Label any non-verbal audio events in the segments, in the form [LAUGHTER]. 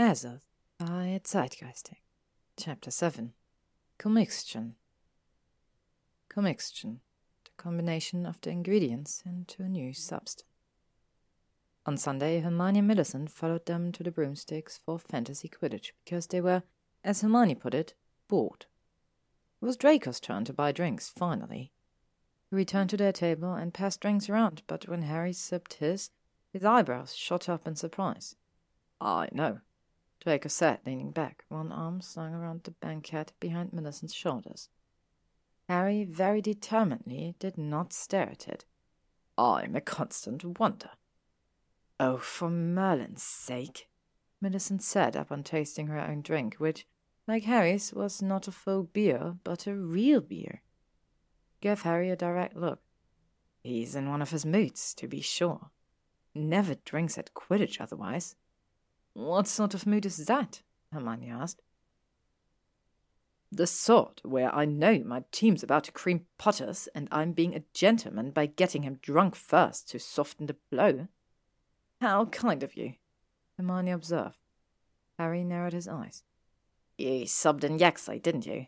Azoth by Zeitgeistic. Chapter 7 Commixtion. Commixtion, the combination of the ingredients into a new substance. On Sunday, Hermione and Millicent followed them to the broomsticks for fantasy Quidditch because they were, as Hermione put it, bored. It was Draco's turn to buy drinks, finally. He returned to their table and passed drinks around, but when Harry sipped his, his eyebrows shot up in surprise. I know, Draco sat, leaning back, one arm slung around the banquette behind Millicent's shoulders. Harry very determinedly did not stare at it. I'm a constant wonder. Oh, for Merlin's sake, Millicent said upon tasting her own drink, which, like Harry's, was not a faux beer, but a real beer. Gave Harry a direct look. He's in one of his moods, to be sure. Never drinks at Quidditch otherwise. What sort of mood is that? Hermione asked. The sort where I know my team's about to cream Potters and I'm being a gentleman by getting him drunk first to soften the blow. How kind of you, Hermione observed. Harry narrowed his eyes. You subbed in Yaxley, didn't you?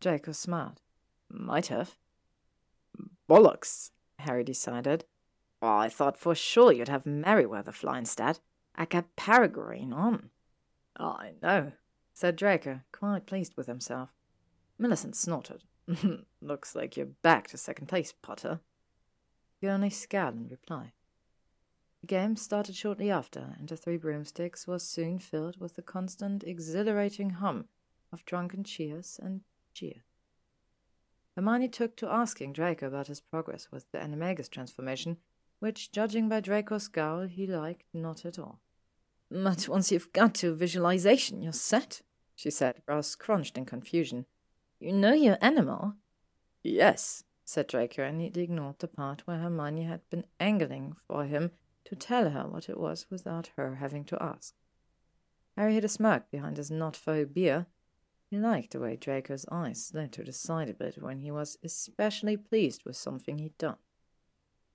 Draco smiled. Might have. Bollocks, Harry decided. I thought for sure you'd have Merryweather fly instead. I got Peregrine on. I know, said Draco, quite pleased with himself. Millicent snorted. [LAUGHS] Looks like you're back to second place, Potter. He only scowled in reply. The game started shortly after, and the Three Broomsticks was soon filled with the constant, exhilarating hum of drunken cheers and cheer. Hermione took to asking Draco about his progress with the Animagus transformation, which, judging by Draco's scowl, he liked not at all. But once you've got to visualization, you're set, she said, brows crunched in confusion. You know your animal? Yes, said Draco, and neatly ignored the part where Hermione had been angling for him to tell her what it was without her having to ask. Harry hid a smirk behind his not faux beer. He liked the way Draco's eyes slid to the side a bit when he was especially pleased with something he'd done.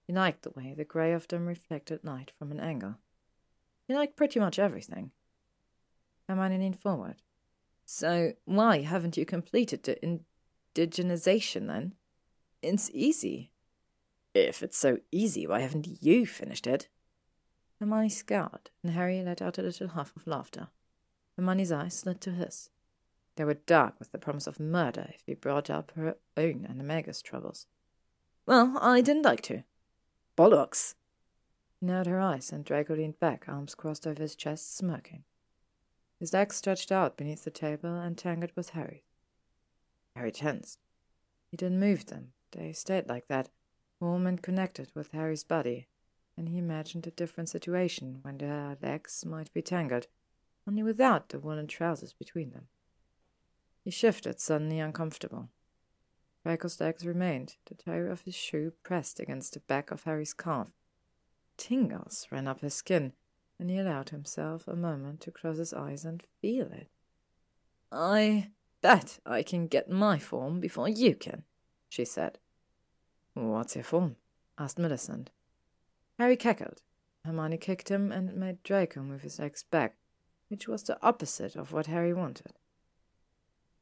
He liked the way the grey of them reflected light from an angle. You like pretty much everything. Hermione leaned forward. So why haven't you completed the indigenization then? It's easy. If it's so easy, why haven't you finished it? Hermione scowled, and Harry let out a little huff of laughter. Hermione's eyes slid to his. They were dark with the promise of murder if he brought up her own and animagus troubles. Well, I didn't like to. Bollocks, narrowed her eyes, and Draco leaned back, arms crossed over his chest, smirking. His legs stretched out beneath the table and tangled with Harry's. Harry tensed. He didn't move them. They stayed like that, warm and connected with Harry's body, and he imagined a different situation when their legs might be tangled, only without the woolen trousers between them. He shifted, suddenly uncomfortable. Draco's legs remained, the toe of his shoe pressed against the back of Harry's calf, Tingles ran up his skin, and he allowed himself a moment to close his eyes and feel it. I bet I can get my form before you can, she said. What's your form? asked Millicent. Harry cackled. Hermione kicked him and made Draco move his legs back, which was the opposite of what Harry wanted.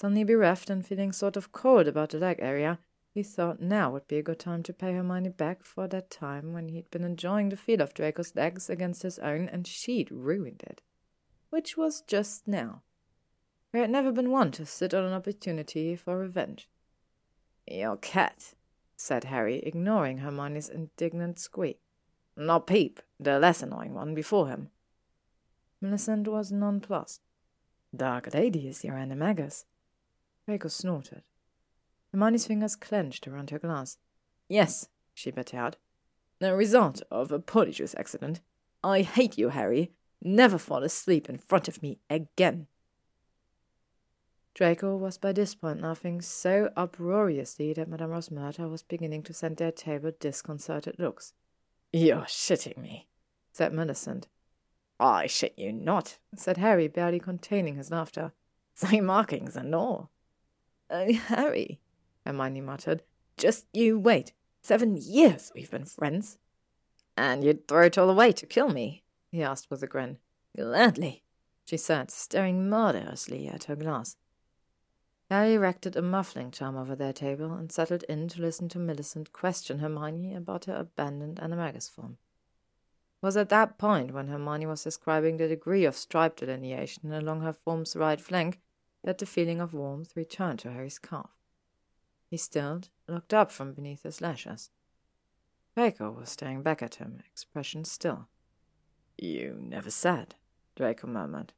Suddenly bereft and feeling sort of cold about the leg area, he thought now would be a good time to pay Hermione back for that time when he'd been enjoying the feel of Draco's legs against his own and she'd ruined it. Which was just now. He had never been one to sit on an opportunity for revenge. Your cat, said Harry, ignoring Hermione's indignant squeak. Not Peep, the less annoying one before him. Millicent was nonplussed. Dark Lady is your animagus. Draco snorted. Hermione's fingers clenched around her glass. Yes, she bet out. The result of a polyjuice accident. I hate you, Harry. Never fall asleep in front of me again. Draco was by this point laughing so uproariously that Madame Rosmerta was beginning to send their table disconcerted looks. You're shitting me, said Millicent. I shit you not, said Harry, barely containing his laughter. Same markings and all. Oh, Harry, Hermione muttered. Just you wait. Seven years we've been friends. And you'd throw it all away to kill me? he asked with a grin. Gladly. she said, staring murderously at her glass. Harry erected a muffling charm over their table and settled in to listen to Millicent question Hermione about her abandoned animagus form. It was at that point when Hermione was describing the degree of stripe delineation along her form's right flank that the feeling of warmth returned to Harry's calf. He stilled, looked up from beneath his lashes. Draco was staring back at him, expression still. You never said, Draco murmured.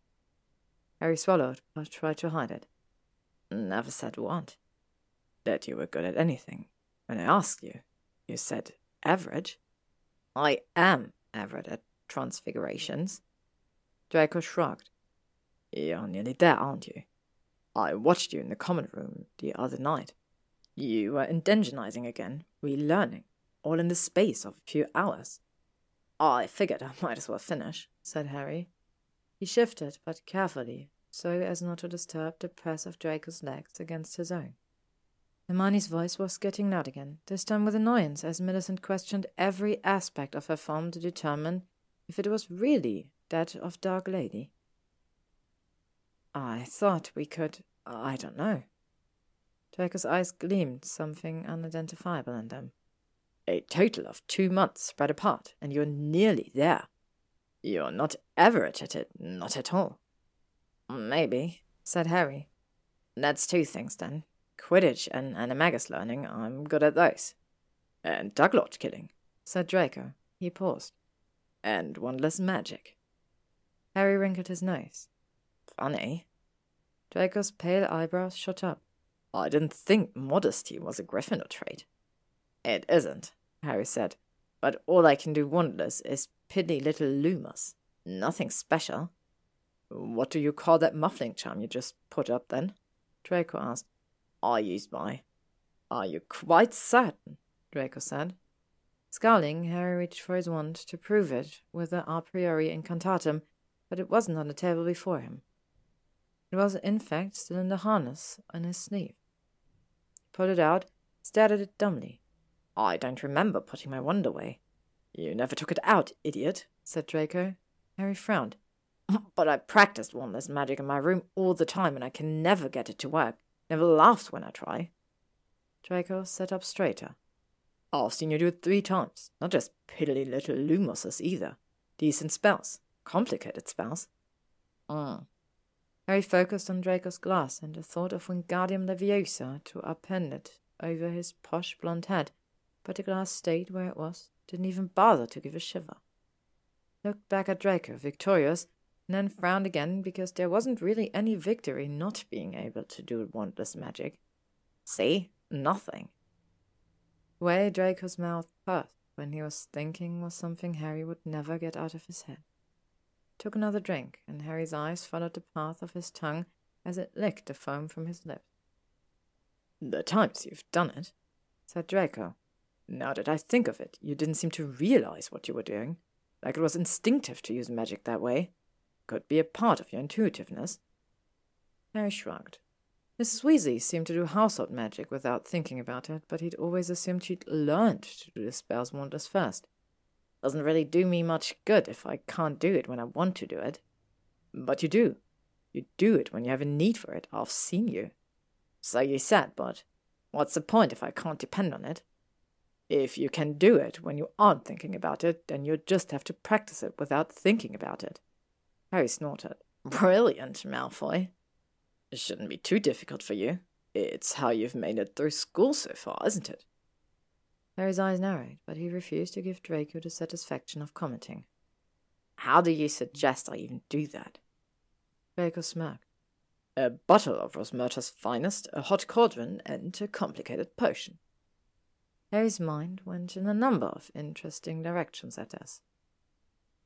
Harry swallowed, but tried to hide it. Never said what? That you were good at anything. When I asked you, you said average. I am average at transfigurations. Draco shrugged. You're nearly there, aren't you? I watched you in the common room the other night. You were indigenizing again, relearning, all in the space of a few hours. I figured I might as well finish, said Harry. He shifted, but carefully, so as not to disturb the press of Draco's legs against his own. Hermione's voice was getting loud again, this time with annoyance, as Millicent questioned every aspect of her form to determine if it was really that of Dark Lady. I thought we could. I don't know. Draco's eyes gleamed, something unidentifiable in them. A total of two months spread apart, and you're nearly there. You're not average at it, not at all. Maybe, said Harry. That's two things then. Quidditch and animagus learning, I'm good at those. And Dark Lord killing, said Draco. He paused. And wandless magic. Harry wrinkled his nose. Funny. Draco's pale eyebrows shot up. I didn't think modesty was a Gryffindor trait. It isn't, Harry said. But all I can do wandless is piddly little Lumos. Nothing special. What do you call that muffling charm you just put up then? Draco asked. I used my. Are you quite certain? Draco said. Scowling, Harry reached for his wand to prove it with the a priori incantatem, but it wasn't on the table before him. It was, in fact, still in the harness on his sleeve. Pulled it out, stared at it dumbly. I don't remember putting my wand away. You never took it out, idiot, said Draco. Harry frowned. [LAUGHS] But I practiced wandless magic in my room all the time, and I can never get it to work. Never laughs when I try. Draco sat up straighter. I've seen you do it three times. Not just piddly little lumoses either. Decent spells. Complicated spells. Mm. Harry focused on Draco's glass and the thought of Wingardium Leviosa to append it over his posh blond head, but the glass stayed where it was, didn't even bother to give a shiver. Looked back at Draco, victorious, and then frowned again because there wasn't really any victory not being able to do wandless magic. See? Nothing. The way Draco's mouth pursed when he was thinking was something Harry would never get out of his head. Took another drink, and Harry's eyes followed the path of his tongue as it licked the foam from his lips. The times you've done it, said Draco. Now that I think of it, you didn't seem to realize what you were doing, like it was instinctive to use magic that way could be a part of your intuitiveness. Harry shrugged. Mrs. Weasley seemed to do household magic without thinking about it, but he'd always assumed she'd learned to do the spells wonders first. Doesn't really do me much good if I can't do it when I want to do it. But you do. You do it when you have a need for it. I've seen you. So you said, but what's the point if I can't depend on it? If you can do it when you aren't thinking about it, then you just have to practice it without thinking about it. Harry snorted. Brilliant, Malfoy. It shouldn't be too difficult for you. It's how you've made it through school so far, isn't it? Harry's eyes narrowed, but he refused to give Draco the satisfaction of commenting. How do you suggest I even do that? Draco smirked. A bottle of Rosmerta's finest, a hot cauldron, and a complicated potion. Harry's mind went in a number of interesting directions at this.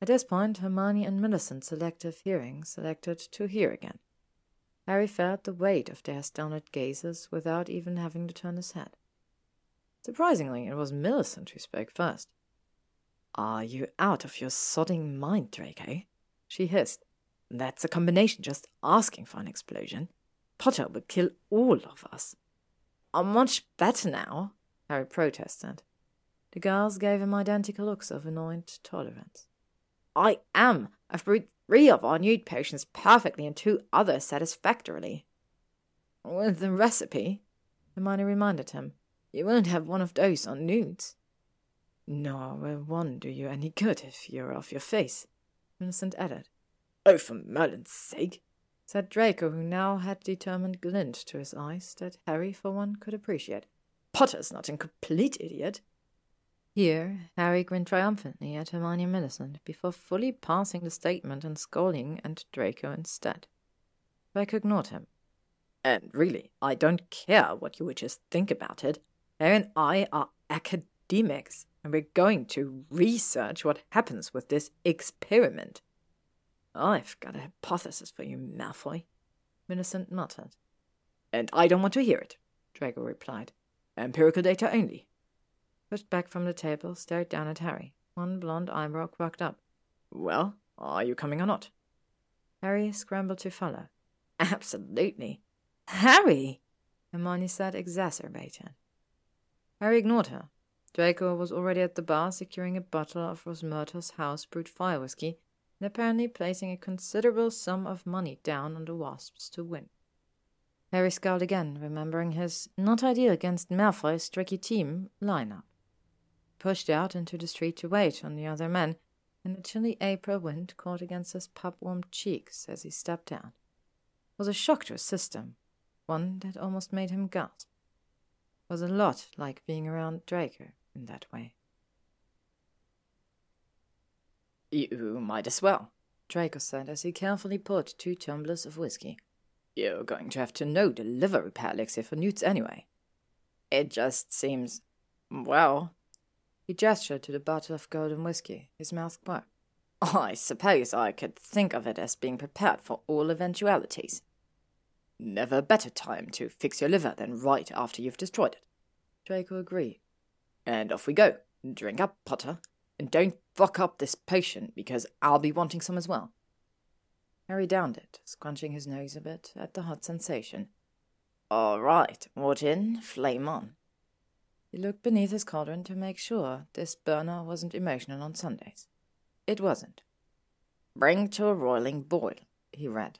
At this point, Hermione and Millicent's selective hearing selected to hear again. Harry felt the weight of their astounded gazes without even having to turn his head. Surprisingly, it was Millicent who spoke first. Are you out of your sodding mind, Draco? Eh? She hissed. That's a combination just asking for an explosion. Potter would kill all of us. I'm much better now, Harry protested. The girls gave him identical looks of annoyed tolerance. I am. I've brewed three of our newt potions perfectly and two others satisfactorily. With the recipe, Hermione reminded him, you won't have one of those on newts. Nor will one do you any good if you're off your face, Millicent added. Oh, for Merlin's sake, said Draco, who now had determined glint to his eyes that Harry, for one, could appreciate. Potter's not a complete idiot. Here, Harry grinned triumphantly at Hermione Millicent before fully passing the statement and scolding at Draco instead. Draco ignored him. And really, I don't care what you witches think about it. Harry and I are academics, and we're going to research what happens with this experiment. I've got a hypothesis for you, Malfoy, Millicent muttered. And I don't want to hear it, Draco replied. Empirical data only. Pushed back from the table, stared down at Harry. One blond eyebrow quirked up. Well, are you coming or not? Harry scrambled to follow. Absolutely. Harry! Hermione said, exacerbated. Harry ignored her. Draco was already at the bar, securing a bottle of Rosmerta's house brewed fire whiskey and apparently placing a considerable sum of money down on the Wasps to win. Harry scowled again, remembering his not ideal against Malfoy's tricky team lineup. Pushed out into the street to wait on the other men, and the chilly April wind caught against his pup-warmed cheeks as he stepped out. It was a shock to his system, one that almost made him gasp. Was a lot like being around Draco in that way. You might as well, Draco said as he carefully poured two tumblers of whiskey. You're going to have to know the liver repair elixir for newts anyway. It just seems. well. He gestured to the bottle of golden whiskey, his mouth quiet. I suppose I could think of it as being prepared for all eventualities. Never better time to fix your liver than right after you've destroyed it. Draco agreed. And off we go. Drink up, Potter. And don't fuck up this potion, because I'll be wanting some as well. Harry downed it, scrunching his nose a bit at the hot sensation. All right, what in? Flame on. He looked beneath his cauldron to make sure this burner wasn't emotional on Sundays. It wasn't. Bring to a roiling boil, he read.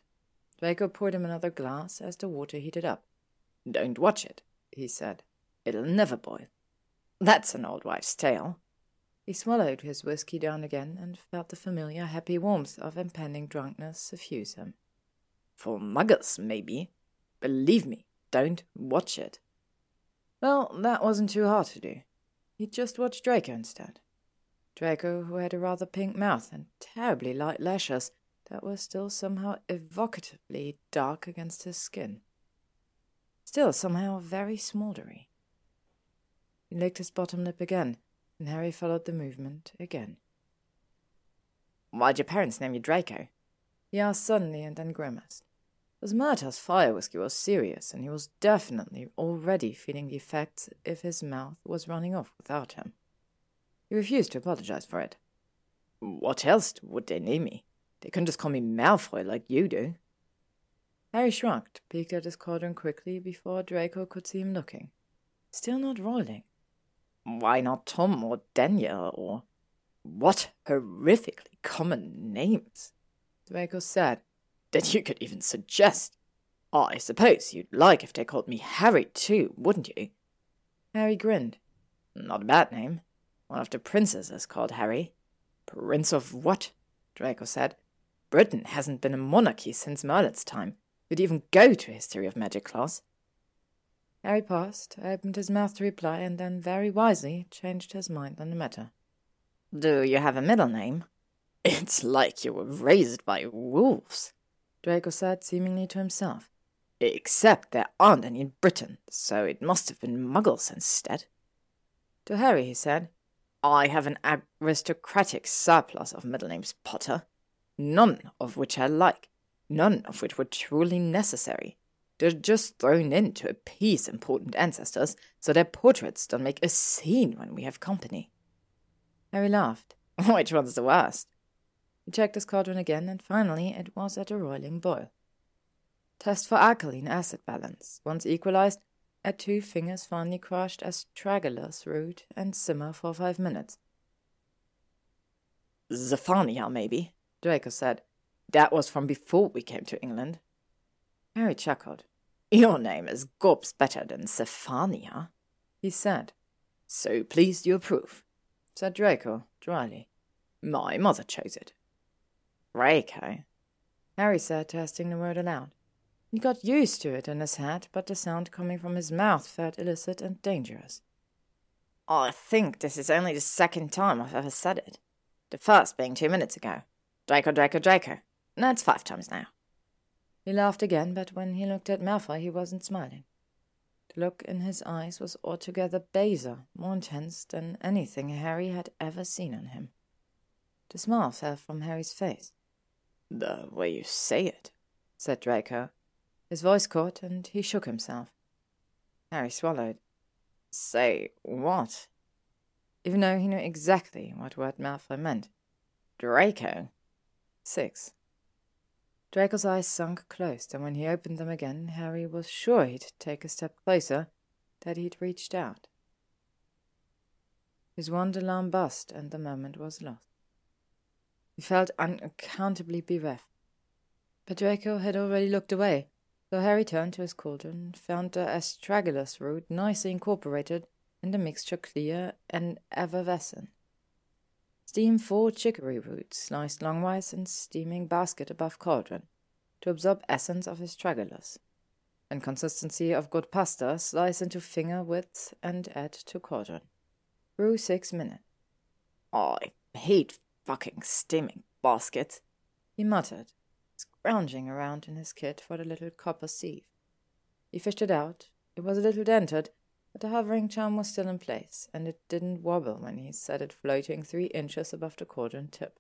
Draco poured him another glass as the water heated up. Don't watch it, he said. It'll never boil. That's an old wife's tale. He swallowed his whisky down again and felt the familiar happy warmth of impending drunkenness suffuse him. For muggles, maybe. Believe me, don't watch it. Well, that wasn't too hard to do. He just watched Draco instead. Draco, who had a rather pink mouth and terribly light lashes that were still somehow evocatively dark against his skin. Still somehow very smouldery. He licked his bottom lip again, and Harry followed the movement again. Why'd your parents name you Draco? He asked suddenly and then grimaced. Rosmerta's fire whiskey was serious, and he was definitely already feeling the effects if his mouth was running off without him. He refused to apologize for it. What else would they name me? They couldn't just call me Malfoy like you do. Harry shrugged, peeked at his cauldron quickly before Draco could see him looking. Still not roiling. Why not Tom or Daniel or. What horrifically common names, Draco said, that you could even suggest. Oh, I suppose you'd like if they called me Harry too, wouldn't you? Harry grinned. Not a bad name. One of the princes is called Harry. Prince of what? Draco said. Britain hasn't been a monarchy since Merlin's time. You'd even go to a history of magic class. Harry paused, opened his mouth to reply, and then very wisely changed his mind on the matter. Do you have a middle name? It's like you were raised by wolves, Draco said seemingly to himself. Except there aren't any in Britain, so it must have been muggles instead. To Harry, he said, I have an aristocratic surplus of middle names, Potter, none of which I like, none of which were truly necessary. They're just thrown in to appease important ancestors so their portraits don't make a scene when we have company. Harry laughed. [LAUGHS] Which one's the worst? He checked his cauldron again, and finally it was at a roiling boil. Test for alkaline acid balance. Once equalized, add two fingers finely crushed astragalus root and simmer for five minutes. Zephania, maybe, Draco said. That was from before we came to England. Harry chuckled. Your name is gobs better than Sephania, he said. So pleased you approve, said Draco dryly. My mother chose it. Draco, Harry said, testing the word aloud. He got used to it in his head, but the sound coming from his mouth felt illicit and dangerous. I think this is only the second time I've ever said it. The first being two minutes ago. Draco, Draco, Draco. That's five times now. He laughed again, but when he looked at Malfoy, he wasn't smiling. The look in his eyes was altogether baser, more intense than anything Harry had ever seen on him. The smile fell from Harry's face. The way you say it, said Draco. His voice caught, and he shook himself. Harry swallowed. Say what? Even though he knew exactly what word Malfoy meant. Draco. Six. Draco's eyes sunk closed, and when he opened them again, Harry was sure he'd take a step closer, that he'd reached out. His wand alarm bust, and the moment was lost. He felt unaccountably bereft. But Draco had already looked away, so Harry turned to his cauldron and found the astragalus root nicely incorporated in the mixture clear and effervescent. Steam four chicory roots, sliced longwise in steaming basket above cauldron, to absorb essence of astragalus. And consistency of good pasta, slice into finger width and add to cauldron. Brew six minutes. Oh, I hate fucking steaming baskets, he muttered, scrounging around in his kit for the little copper sieve. He fished it out. It was a little dented, but the hovering charm was still in place, and it didn't wobble when he set it floating three inches above the cauldron tip.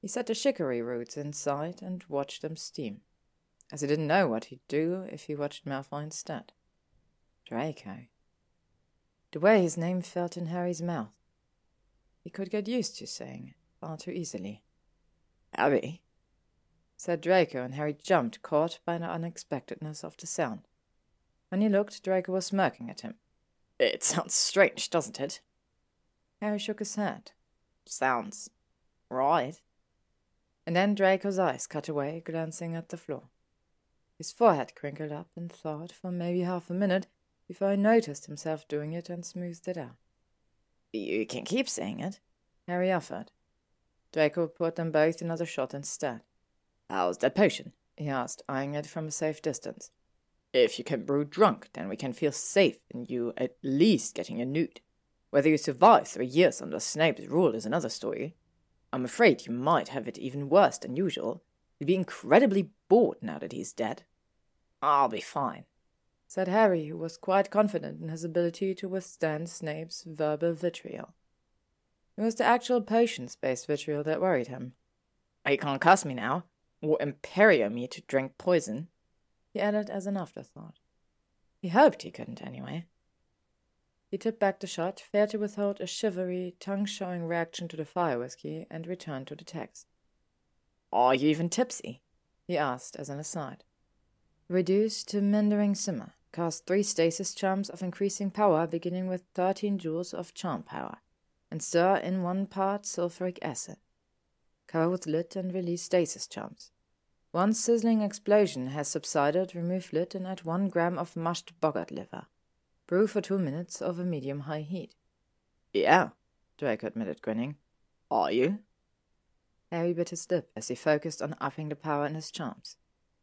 He set the chicory roots inside and watched them steam, as he didn't know what he'd do if he watched Malfoy instead. Draco. The way his name felt in Harry's mouth. He could get used to saying it far too easily. Harry, said Draco, and Harry jumped, caught by the unexpectedness of the sound. When he looked, Draco was smirking at him. It sounds strange, doesn't it? Harry shook his head. Sounds right. And then Draco's eyes cut away, glancing at the floor. His forehead crinkled up in thought for maybe half a minute before he noticed himself doing it and smoothed it out. You can keep saying it, Harry offered. Draco poured them both another shot instead. How's that potion? he asked, eyeing it from a safe distance. If you can brew drunk, then we can feel safe in you at least getting a newt. Whether you survive three years under Snape's rule is another story. I'm afraid you might have it even worse than usual. You'd be incredibly bored now that he's dead. I'll be fine, said Harry, who was quite confident in his ability to withstand Snape's verbal vitriol. It was the actual potions-based vitriol that worried him. You can't curse me now, or imperio me to drink poison he added as an afterthought. He hoped he couldn't, anyway. He tipped back the shot, failed to withhold a shivery, tongue showing reaction to the fire whiskey, and returned to the text. Are you even tipsy? he asked as an aside. Reduce to Mindering Simmer. Cast three stasis charms of increasing power, beginning with 13 joules of charm power, and stir in one part sulfuric acid. Cover with lid and release stasis charms. Once sizzling explosion has subsided, remove lid and add one gram of mushed boggart liver. Brew for two minutes over medium-high heat. Yeah, Draco admitted, grinning. Are you? Harry bit his lip as he focused on upping the power in his charms.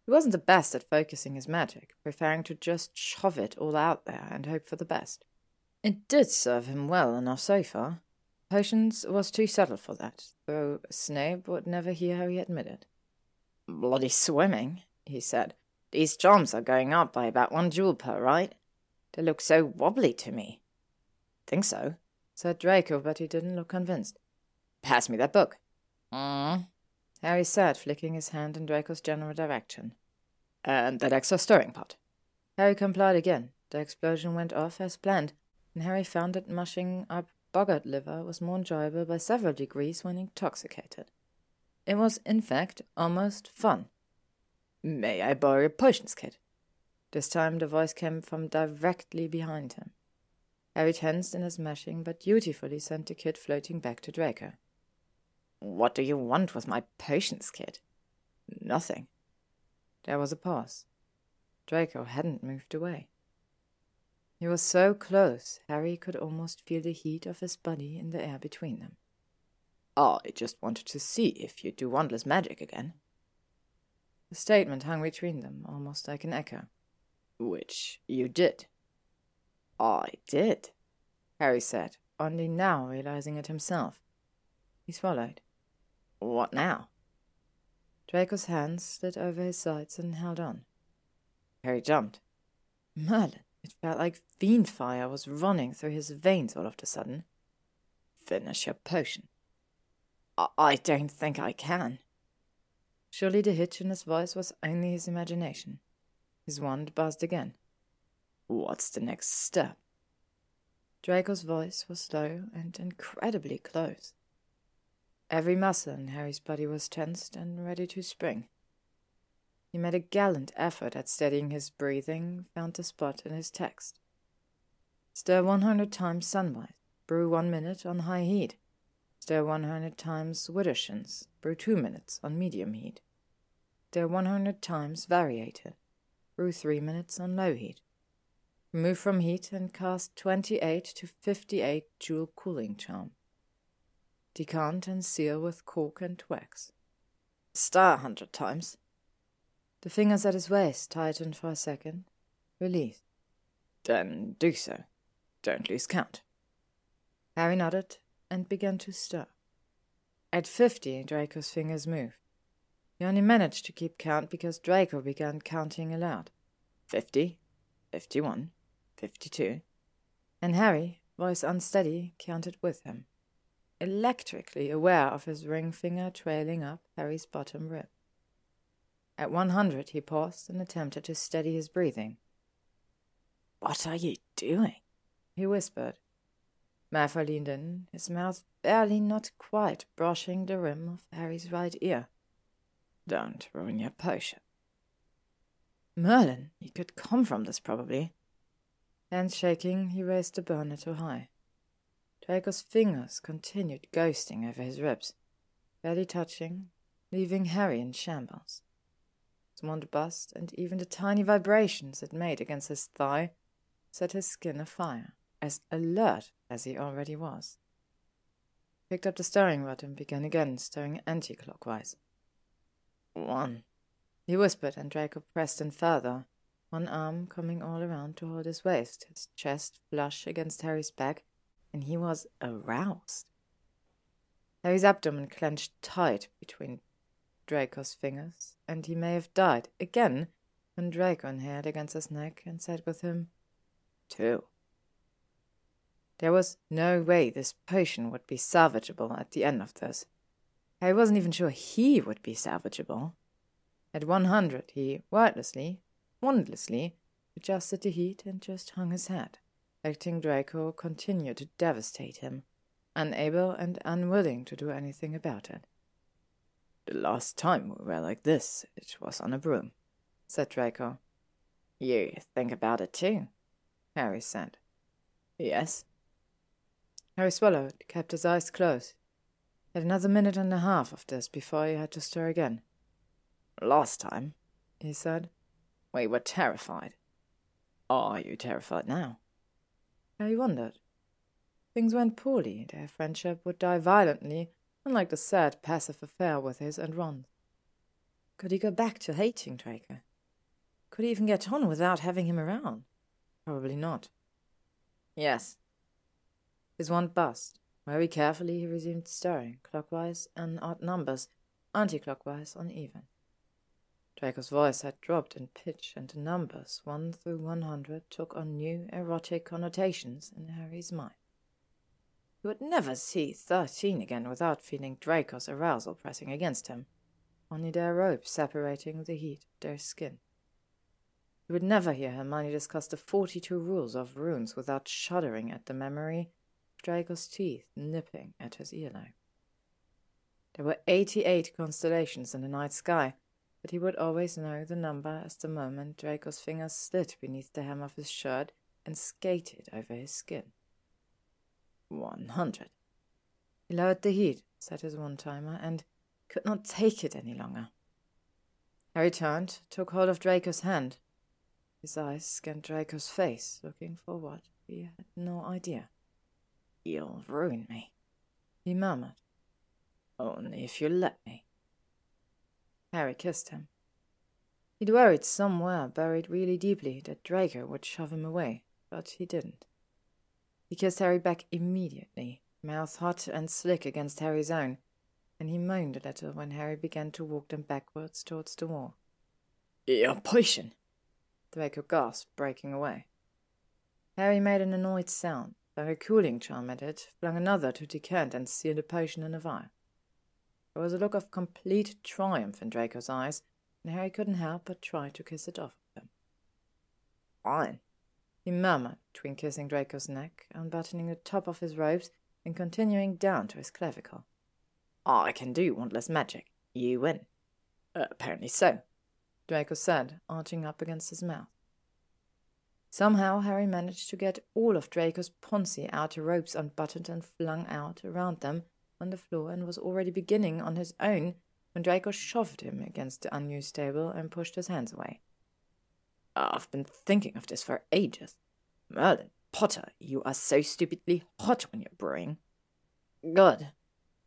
He wasn't the best at focusing his magic, preferring to just shove it all out there and hope for the best. It did serve him well enough so far. Potions was too subtle for that, though Snape would never hear Harry admit it. Bloody swimming, he said. These charms are going up by about one joule per, right? They look so wobbly to me. Think so, said Draco, but he didn't look convinced. Pass me that book. Mm. Harry said, flicking his hand in Draco's general direction. And that extra stirring pot. Harry complied again. The explosion went off as planned, and Harry found that mushing up boggart liver was more enjoyable by several degrees when intoxicated. It was, in fact, almost fun. May I borrow your potions kit? This time the voice came from directly behind him. Harry tensed in his mashing, but dutifully sent the kit floating back to Draco. What do you want with my potions kit? Nothing. There was a pause. Draco hadn't moved away. He was so close, Harry could almost feel the heat of his body in the air between them. Oh, I just wanted to see if you'd do wandless magic again. The statement hung between them, almost like an echo. Which you did. I did, Harry said, only now realizing it himself. He swallowed. What now? Draco's hands slid over his sides and held on. Harry jumped. Merlin, it felt like Fiendfyre was running through his veins all of a sudden. Finish your potion. I, don't think I can. Surely the hitch in his voice was only his imagination. His wand buzzed again. What's the next step? Draco's voice was low and incredibly close. Every muscle in Harry's body was tensed and ready to spring. He made a gallant effort at steadying his breathing, found a spot in his text. Stir 100 times sunwise, brew one minute on high heat. Stir 100 times widdershins, brew two minutes on medium heat. Stir 100 times variated, brew three minutes on low heat. Remove from heat and cast 28 to 58 joule cooling charm. Decant and seal with cork and wax. Stir a hundred times. The fingers at his waist tightened for a second. Release. Then do so. Don't lose count. Harry nodded and began to stir. At fifty, Draco's fingers moved. He only managed to keep count because Draco began counting aloud. Fifty, fifty-one, fifty-two. And Harry, voice unsteady, counted with him, electrically aware of his ring finger trailing up Harry's bottom rib. At one hundred, he paused and attempted to steady his breathing. What are you doing? he whispered. Malfoy leaned in, his mouth barely not quite brushing the rim of Harry's right ear. Don't ruin your potion. Merlin, he could come from this probably. Hands shaking, he raised the burner to high. Draco's fingers continued ghosting over his ribs, barely touching, leaving Harry in shambles wand bust, and even the tiny vibrations it made against his thigh set his skin afire, as alert as he already was. Picked up the stirring rod and began again stirring anti-clockwise. One, he whispered, and Draco pressed in further, one arm coming all around to hold his waist, his chest flush against Harry's back, and he was aroused. Harry's abdomen clenched tight between Draco's fingers, and he may have died again when Draco inhaled against his neck and said with him, Two. There was no way this potion would be salvageable at the end of this. I wasn't even sure he would be salvageable. At one hundred, he wordlessly, wandlessly, adjusted the heat and just hung his head, letting Draco continue to devastate him, unable and unwilling to do anything about it. The last time we were like this, it was on a broom, said Draco. You think about it too, Harry said. Yes. Harry swallowed, kept his eyes closed. Had another minute and a half of this before he had to stir again. Last time, he said, we were terrified. Are you terrified now? Harry wondered. Things went poorly. Their friendship would die violently unlike the sad, passive affair with his and Ron's. Could he go back to hating Draco? Could he even get on without having him around? Probably not. Yes. His wand buzzed. Very carefully he resumed stirring, clockwise on odd numbers, anti-clockwise on even. Draco's voice had dropped in pitch, and the numbers, one through one hundred, took on new erotic connotations in Harry's mind. He would never see thirteen again without feeling Draco's arousal pressing against him, only their ropes separating the heat of their skin. He would never hear Hermione discuss the forty-two rules of runes without shuddering at the memory of Draco's teeth nipping at his earlobe. There were eighty-eight constellations in the night sky, but he would always know the number as the moment Draco's fingers slid beneath the hem of his shirt and skated over his skin. One hundred. He lowered the heat, set his one timer, and could not take it any longer. Harry turned, took hold of Draco's hand. His eyes scanned Draco's face, looking for what he had no idea. You'll ruin me, he murmured. Only if you let me. Harry kissed him. He'd worried somewhere buried really deeply that Draco would shove him away, but he didn't. He kissed Harry back immediately, mouth hot and slick against Harry's own, and he moaned a little when Harry began to walk them backwards towards the wall. Your potion! Draco gasped, breaking away. Harry made an annoyed sound, flung a cooling charm at it, flung another to decant and seal the potion in a vial. There was a look of complete triumph in Draco's eyes, and Harry couldn't help but try to kiss it off of him. Fine, he murmured between kissing Draco's neck, unbuttoning the top of his robes, and continuing down to his clavicle. I can do wandless magic. You win. Uh, apparently so, Draco said, arching up against his mouth. Somehow Harry managed to get all of Draco's Ponzi outer ropes unbuttoned and flung out around them on the floor and was already beginning on his own when Draco shoved him against the unused table and pushed his hands away. I've been thinking of this for ages. Merlin, Potter, you are so stupidly hot when you're brewing. Good,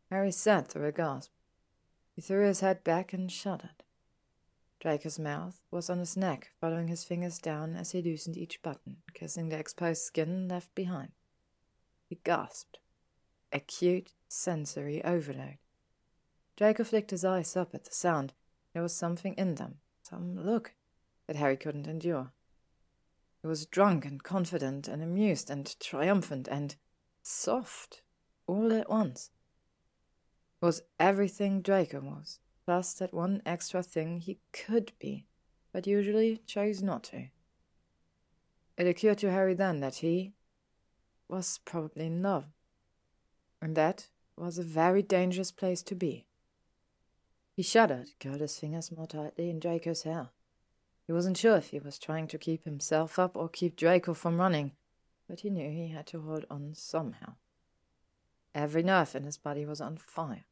Harry said through a gasp. He threw his head back and shuddered. Draco's mouth was on his neck, following his fingers down as he loosened each button, kissing the exposed skin left behind. He gasped. Acute sensory overload. Draco flicked his eyes up at the sound. There was something in them, some look, that Harry couldn't endure. He was drunk and confident and amused and triumphant and soft all at once. It was everything Draco was, plus that one extra thing he could be, but usually chose not to. It occurred to Harry then that he was probably in love, and that was a very dangerous place to be. He shuddered, curled his fingers more tightly in Draco's hair. He wasn't sure if he was trying to keep himself up or keep Draco from running, but he knew he had to hold on somehow. Every nerve in his body was on fire.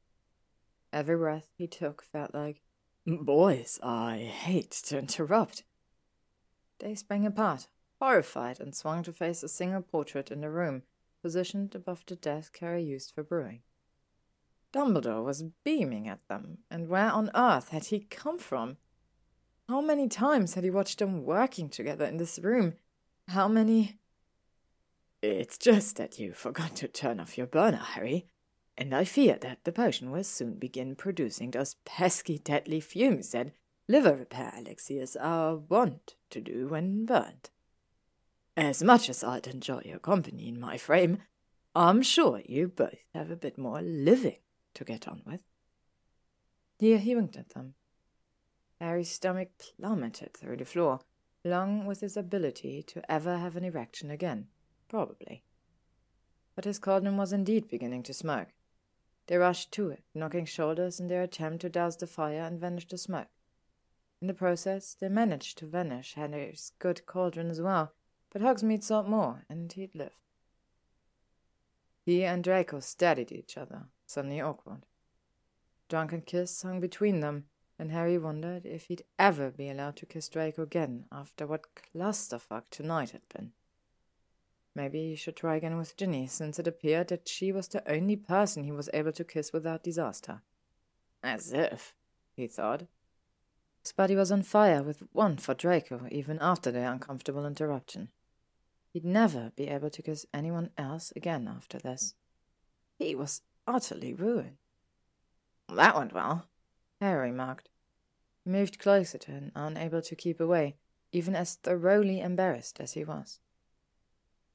Every breath he took felt like, Boys, I hate to interrupt. They sprang apart, horrified, and swung to face a single portrait in the room, positioned above the desk Harry used for brewing. Dumbledore was beaming at them, and where on earth had he come from? How many times had he watched them working together in this room? How many? It's just that you forgot to turn off your burner, Harry, and I fear that the potion will soon begin producing those pesky deadly fumes that liver repair elixirs are wont to do when burnt. As much as I'd enjoy your company in my frame, I'm sure you both have a bit more living to get on with. Here he winked at them. Harry's stomach plummeted through the floor, along with his ability to ever have an erection again, probably. But his cauldron was indeed beginning to smoke. They rushed to it, knocking shoulders in their attempt to douse the fire and vanish the smoke. In the process, they managed to vanish Harry's good cauldron as well, but Hogsmeade sought more, and he'd lived. He and Draco stared at each other, suddenly awkward. Drunken kiss hung between them, and Harry wondered if he'd ever be allowed to kiss Draco again after what clusterfuck tonight had been. Maybe he should try again with Ginny, since it appeared that she was the only person he was able to kiss without disaster. As if, he thought. Body was on fire with want for Draco, even after their uncomfortable interruption. He'd never be able to kiss anyone else again after this. He was utterly ruined. That went well, Harry remarked. He moved closer to him, unable to keep away, even as thoroughly embarrassed as he was.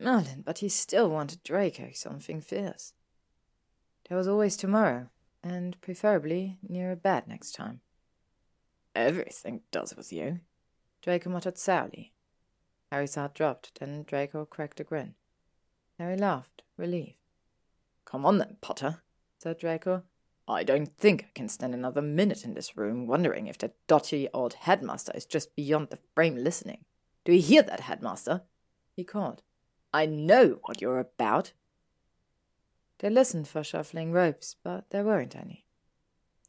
Merlin, but he still wanted Draco something fierce. There was always tomorrow, and preferably near a bed next time. Everything does with you, Draco muttered sourly. Harry's heart dropped, then Draco cracked a grin. Harry laughed, relieved. Come on then, Potter, said Draco. I don't think I can stand another minute in this room wondering if that dotty old headmaster is just beyond the frame listening. Do you hear that, headmaster? He called. I know what you're about. They listened for shuffling ropes, but there weren't any.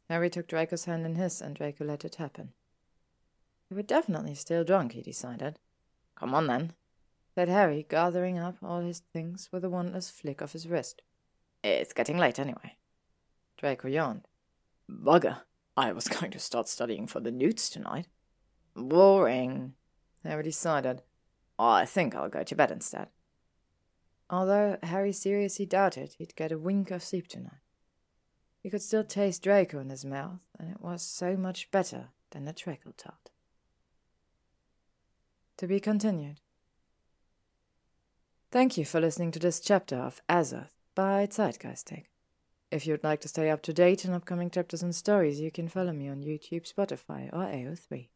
Harry took Draco's hand in his, and Draco let it happen. They were definitely still drunk, he decided. Come on, then, said Harry, gathering up all his things with a wondrous flick of his wrist. It's getting late anyway. Draco yawned. Bugger. I was [LAUGHS] going to start studying for the newts tonight. Boring, Harry decided. I think I'll go to bed instead. Although Harry seriously doubted he'd get a wink of sleep tonight. He could still taste Draco in his mouth, and it was so much better than the treacle tart. To be continued. Thank you for listening to this chapter of Azoth by Zeitgeistic. If you'd like to stay up to date on upcoming chapters and stories, you can follow me on YouTube, Spotify, or AO3.